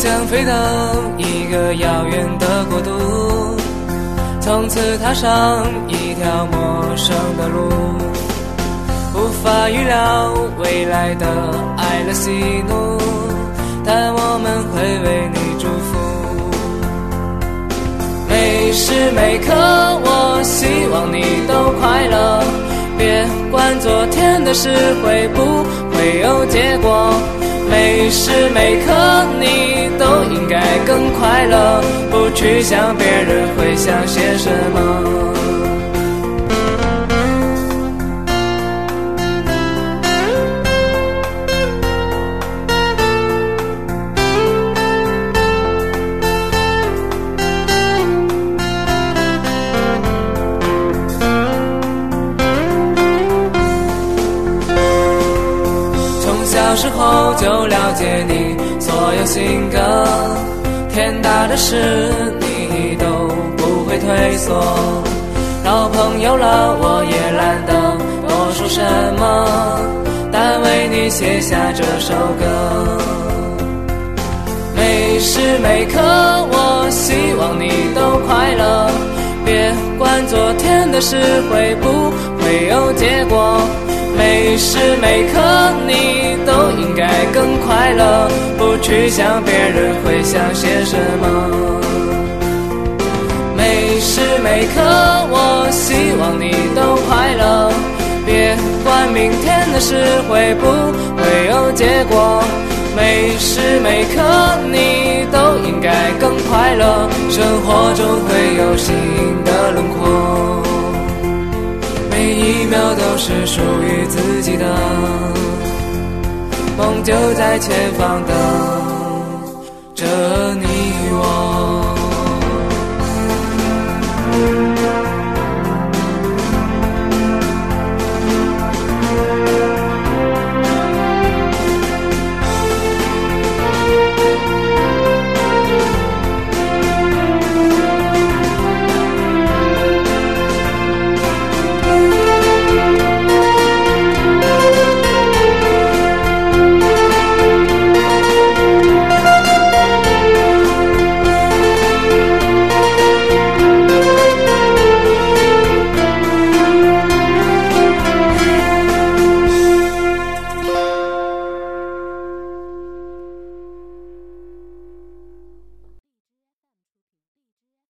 想飞到一个遥远的国度从此踏上一条陌生的路无法预料未来的爱的喜怒但我们会为你祝福。每时每刻我希望你都快乐。别管昨天的事会不会有结果。每时每刻，你都应该更快乐，不去想别人会想些什么。时候就了解你所有性格，天大的事你都不会退缩。老朋友了，我也懒得多说什么，但为你写下这首歌。每时每刻，我希望你都快乐，别管昨天的事会不会有结果。每时每刻，你更快乐，不去想别人会想些什么。每时每刻，我希望你都快乐，别管明天的事会不会有结果。每时每刻，你都应该更快乐，生活中会有新的轮廓。每一秒都是属于自，就在前方等。